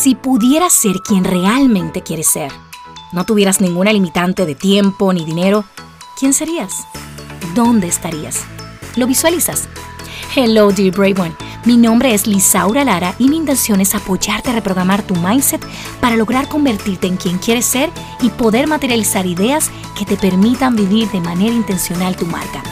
Si pudieras ser quien realmente quieres ser, no tuvieras ninguna limitante de tiempo ni dinero, ¿quién serías? ¿Dónde estarías? ¿Lo visualizas? Hello, dear Brave One. Mi nombre es Lisaura Lara y mi intención es apoyarte a reprogramar tu mindset para lograr convertirte en quien quieres ser y poder materializar ideas que te permitan vivir de manera intencional tu marca.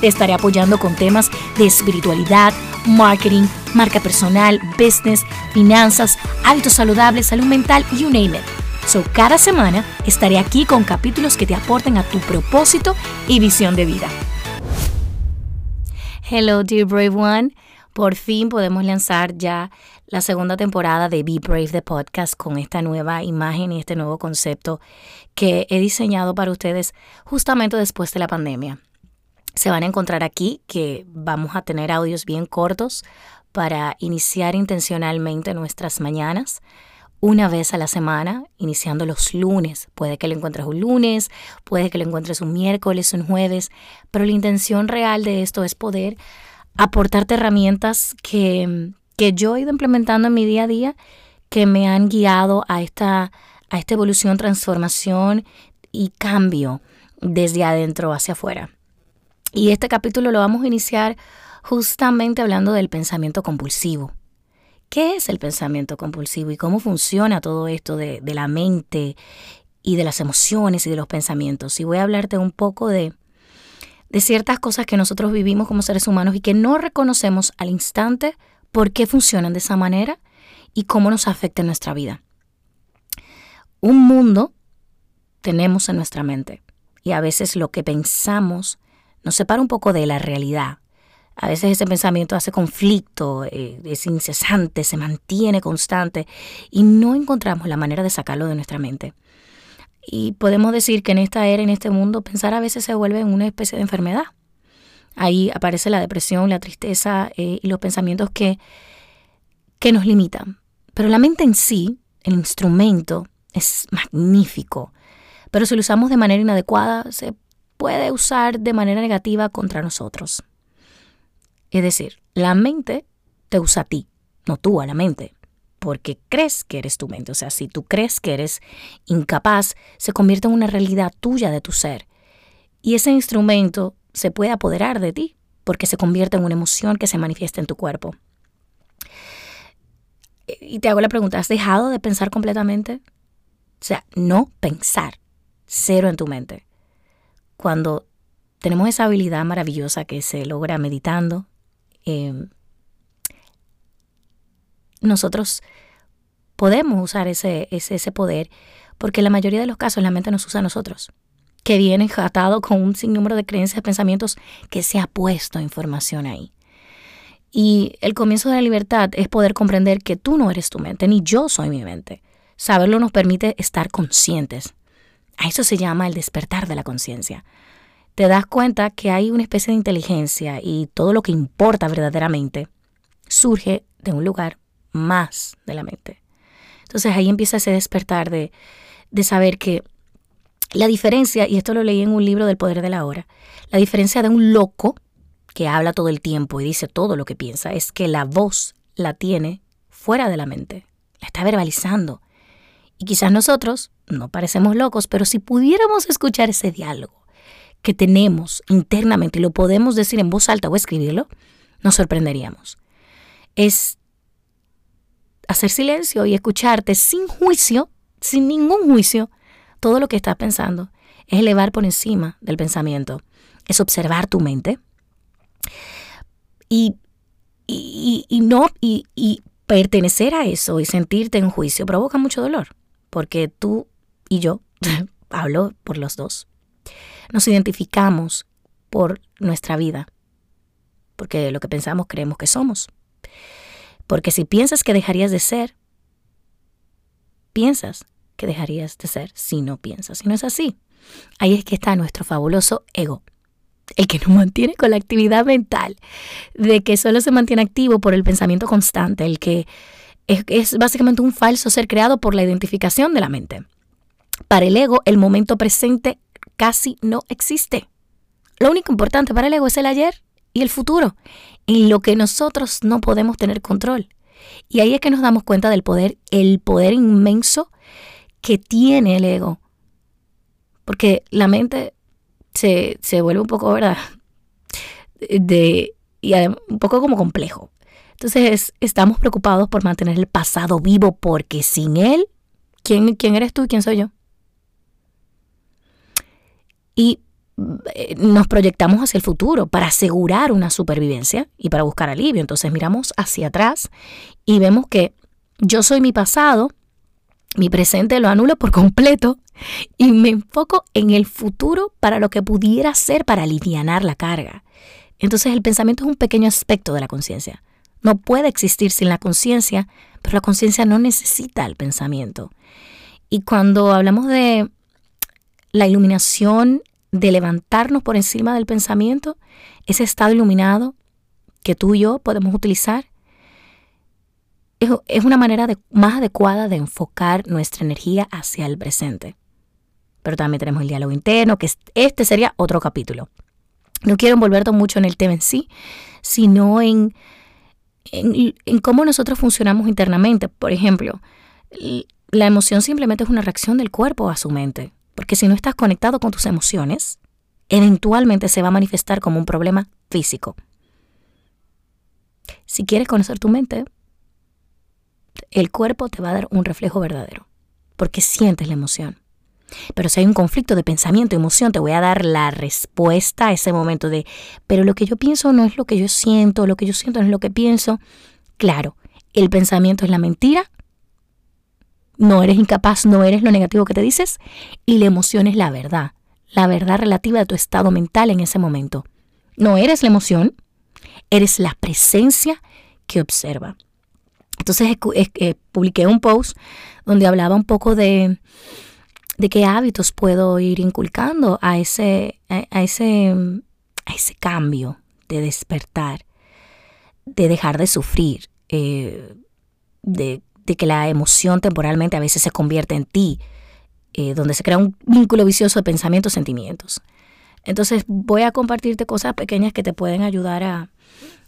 Te estaré apoyando con temas de espiritualidad, marketing, marca personal, business, finanzas, hábitos saludables, salud mental, you name it. So, cada semana estaré aquí con capítulos que te aporten a tu propósito y visión de vida. Hello, dear Brave One. Por fin podemos lanzar ya la segunda temporada de Be Brave the Podcast con esta nueva imagen y este nuevo concepto que he diseñado para ustedes justamente después de la pandemia. Se van a encontrar aquí que vamos a tener audios bien cortos para iniciar intencionalmente nuestras mañanas una vez a la semana, iniciando los lunes. Puede que lo encuentres un lunes, puede que lo encuentres un miércoles, un jueves, pero la intención real de esto es poder aportarte herramientas que, que yo he ido implementando en mi día a día, que me han guiado a esta, a esta evolución, transformación y cambio desde adentro hacia afuera. Y este capítulo lo vamos a iniciar justamente hablando del pensamiento compulsivo. ¿Qué es el pensamiento compulsivo y cómo funciona todo esto de, la mente y de las emociones y de los pensamientos? Y voy a hablarte un poco de, de ciertas cosas que nosotros vivimos como seres humanos y que no reconocemos al instante por qué funcionan de esa manera y cómo nos afecta en nuestra vida. Un mundo tenemos en nuestra mente y a veces lo que pensamos nos separa un poco de la realidad. A veces ese pensamiento hace conflicto, eh, es incesante, se mantiene constante y no encontramos la manera de sacarlo de nuestra mente. Y podemos decir que en esta era, en este mundo, pensar a veces se vuelve una especie de enfermedad. Ahí aparece la depresión, la tristeza eh, y los pensamientos que, que nos limitan. Pero la mente en sí, el instrumento, es magnífico. Pero si lo usamos de manera inadecuada, se puede usar de manera negativa contra nosotros. Es decir, la mente te usa a ti, no tú a la mente, porque crees que eres tu mente. O sea, si tú crees que eres incapaz, se convierte en una realidad tuya de tu ser. Y ese instrumento se puede apoderar de ti, porque se convierte en una emoción que se manifiesta en tu cuerpo. Y te hago la pregunta, ¿has dejado de pensar completamente? O sea, no pensar, cero en tu mente cuando tenemos esa habilidad maravillosa que se logra meditando, em, nosotros podemos usar ese, ese, poder porque la mayoría de los casos la mente nos usa a nosotros, que viene atado con un sinnúmero de creencias, pensamientos que se ha puesto información ahí. Y el comienzo de la libertad es poder comprender que tú no eres tu mente, ni yo soy mi mente. Saberlo nos permite estar conscientes a eso se llama el despertar de la conciencia. Te das cuenta que hay una especie de inteligencia y todo lo que importa verdaderamente surge de un lugar más de la mente. Entonces ahí empieza ese despertar de, de saber que la diferencia, y esto lo leí en un libro del poder de la hora, la diferencia de un loco que habla todo el tiempo y dice todo lo que piensa es que la voz la tiene fuera de la mente, la está verbalizando. Y quizás nosotros no parecemos locos, pero si pudiéramos escuchar ese diálogo que tenemos internamente y lo podemos decir en voz alta o escribirlo, nos sorprenderíamos. Es hacer silencio y escucharte sin juicio, sin ningún juicio, todo lo que estás pensando. Es elevar por encima del pensamiento. Es observar tu mente. Y, y, y no, y, y pertenecer a eso y sentirte en juicio provoca mucho dolor porque tú y yo, hablo por los dos, nos identificamos por nuestra vida, porque lo que pensamos creemos que somos. Porque si piensas que dejarías de ser, piensas que dejarías de ser si no piensas. Y no es así. Ahí es que está nuestro fabuloso ego, el que nos mantiene con la actividad mental, de que solo se mantiene activo por el pensamiento constante, el que es, básicamente un falso ser creado por la identificación de la mente. Para el ego, el momento presente casi no existe. Lo único importante para el ego es el ayer y el futuro, en lo que nosotros no podemos tener control. Y ahí es que nos damos cuenta del poder, el poder inmenso que tiene el ego. Porque la mente se, se vuelve un poco, ¿verdad? De, y un poco como complejo. Entonces estamos preocupados por mantener el pasado vivo porque sin él, ¿quién, quién eres tú y quién soy yo? Y eh, nos proyectamos hacia el futuro para asegurar una supervivencia y para buscar alivio. Entonces miramos hacia atrás y vemos que yo soy mi pasado, mi presente lo anulo por completo y me enfoco en el futuro para lo que pudiera ser para aliviar la carga. Entonces el pensamiento es un pequeño aspecto de la conciencia. No puede existir sin la conciencia, pero la conciencia no necesita el pensamiento. Y cuando hablamos de la iluminación, de levantarnos por encima del pensamiento, ese estado iluminado que tú y yo podemos utilizar, es, una manera más adecuada de enfocar nuestra energía hacia el presente. Pero también tenemos el diálogo interno, que este sería otro capítulo. No quiero envolverte mucho en el tema en sí, sino en en, cómo nosotros funcionamos internamente. Por ejemplo, la emoción simplemente es una reacción del cuerpo a su mente, porque si no estás conectado con tus emociones, eventualmente se va a manifestar como un problema físico. Si quieres conocer tu mente, el cuerpo te va a dar un reflejo verdadero, porque sientes la emoción. Pero si hay un conflicto de pensamiento, emoción, te voy a dar la respuesta a ese momento de, pero lo que yo pienso no es lo que yo siento, lo que yo siento no es lo que pienso. Claro, el pensamiento es la mentira, no eres incapaz, no eres lo negativo que te dices, y la emoción es la verdad, la verdad relativa de tu estado mental en ese momento. No eres la emoción, eres la presencia que observa. Entonces publiqué un post donde hablaba un poco de de qué hábitos puedo ir inculcando a ese, a, ese, a ese cambio de despertar, de dejar de sufrir, eh, de, que la emoción temporalmente a veces se convierte en ti, eh, donde se crea un vínculo vicioso de pensamientos, sentimientos. Entonces voy a compartirte cosas pequeñas que te pueden ayudar a,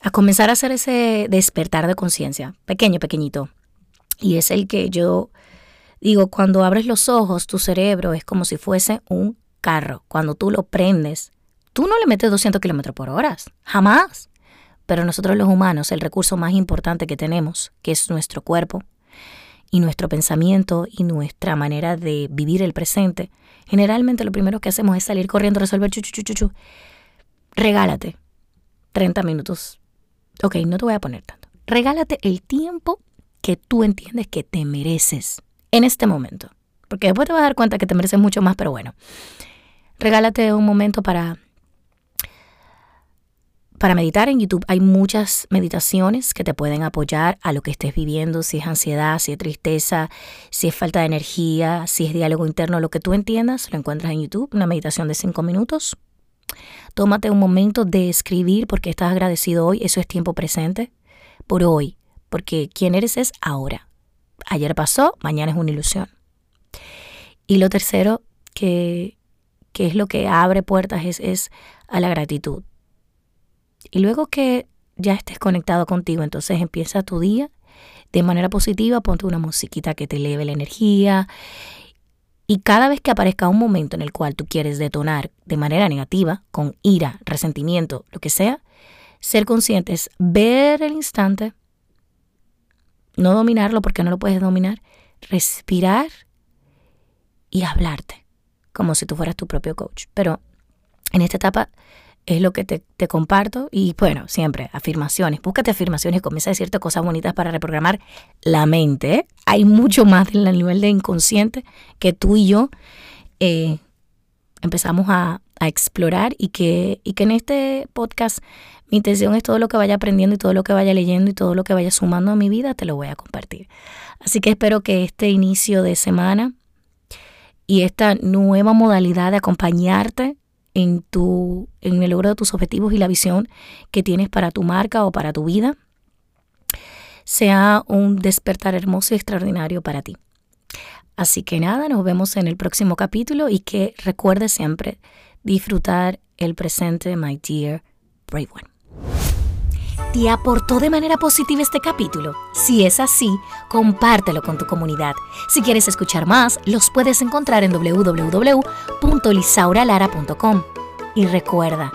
a comenzar a hacer ese despertar de conciencia, pequeño, pequeñito. Y es el que yo Digo, cuando abres los ojos, tu cerebro es como si fuese un carro. Cuando tú lo prendes, tú no le metes 200 kilómetros por hora, jamás. Pero nosotros los humanos, el recurso más importante que tenemos, que es nuestro cuerpo, y nuestro pensamiento y nuestra manera de vivir el presente, generalmente lo primero que hacemos es salir corriendo resolver chu, chu, chu, chu. Regálate 30 minutos. Ok, no te voy a poner tanto. Regálate el tiempo que tú entiendes que te mereces en este momento. Porque después te vas a dar cuenta que te mereces mucho más, pero bueno. Regálate un momento para para meditar en YouTube hay muchas meditaciones que te pueden apoyar a lo que estés viviendo, si es ansiedad, si es tristeza, si es falta de energía, si es diálogo interno, lo que tú entiendas, lo encuentras en YouTube, una meditación de cinco minutos. Tómate un momento de escribir porque estás agradecido hoy, eso es tiempo presente, por hoy, porque quien eres es ahora ayer pasó, mañana es una ilusión. Y lo tercero, que, es lo que abre puertas, es, es a la gratitud. Y luego que ya estés conectado contigo, entonces empieza tu día de manera positiva, ponte una musiquita que te eleve la energía. Y cada vez que aparezca un momento en el cual tú quieres detonar de manera negativa, con ira, resentimiento, lo que sea, ser conscientes, ver el instante, no dominarlo porque no lo puedes dominar, respirar y hablarte como si tú fueras tu propio coach. Pero en esta etapa es lo que te, comparto y bueno, siempre afirmaciones. Búscate afirmaciones comienza a decirte cosas bonitas para reprogramar la mente. Hay mucho más en el nivel de inconsciente que tú y yo eh, empezamos a, a, explorar y que, y que en este podcast mi intención es todo lo que vaya aprendiendo y todo lo que vaya leyendo y todo lo que vaya sumando a mi vida, te lo voy a compartir. Así que espero que este inicio de semana y esta nueva modalidad de acompañarte en, tu, en el logro de tus objetivos y la visión que tienes para tu marca o para tu vida sea un despertar hermoso y extraordinario para ti. Así que nada, nos vemos en el próximo capítulo y que recuerde siempre disfrutar el presente, my dear brave one. ¿Te aportó de manera positiva este capítulo? Si es así, compártelo con tu comunidad. Si quieres escuchar más, los puedes encontrar en www.lisauralara.com. Y recuerda,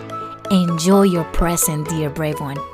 enjoy your present, dear brave one.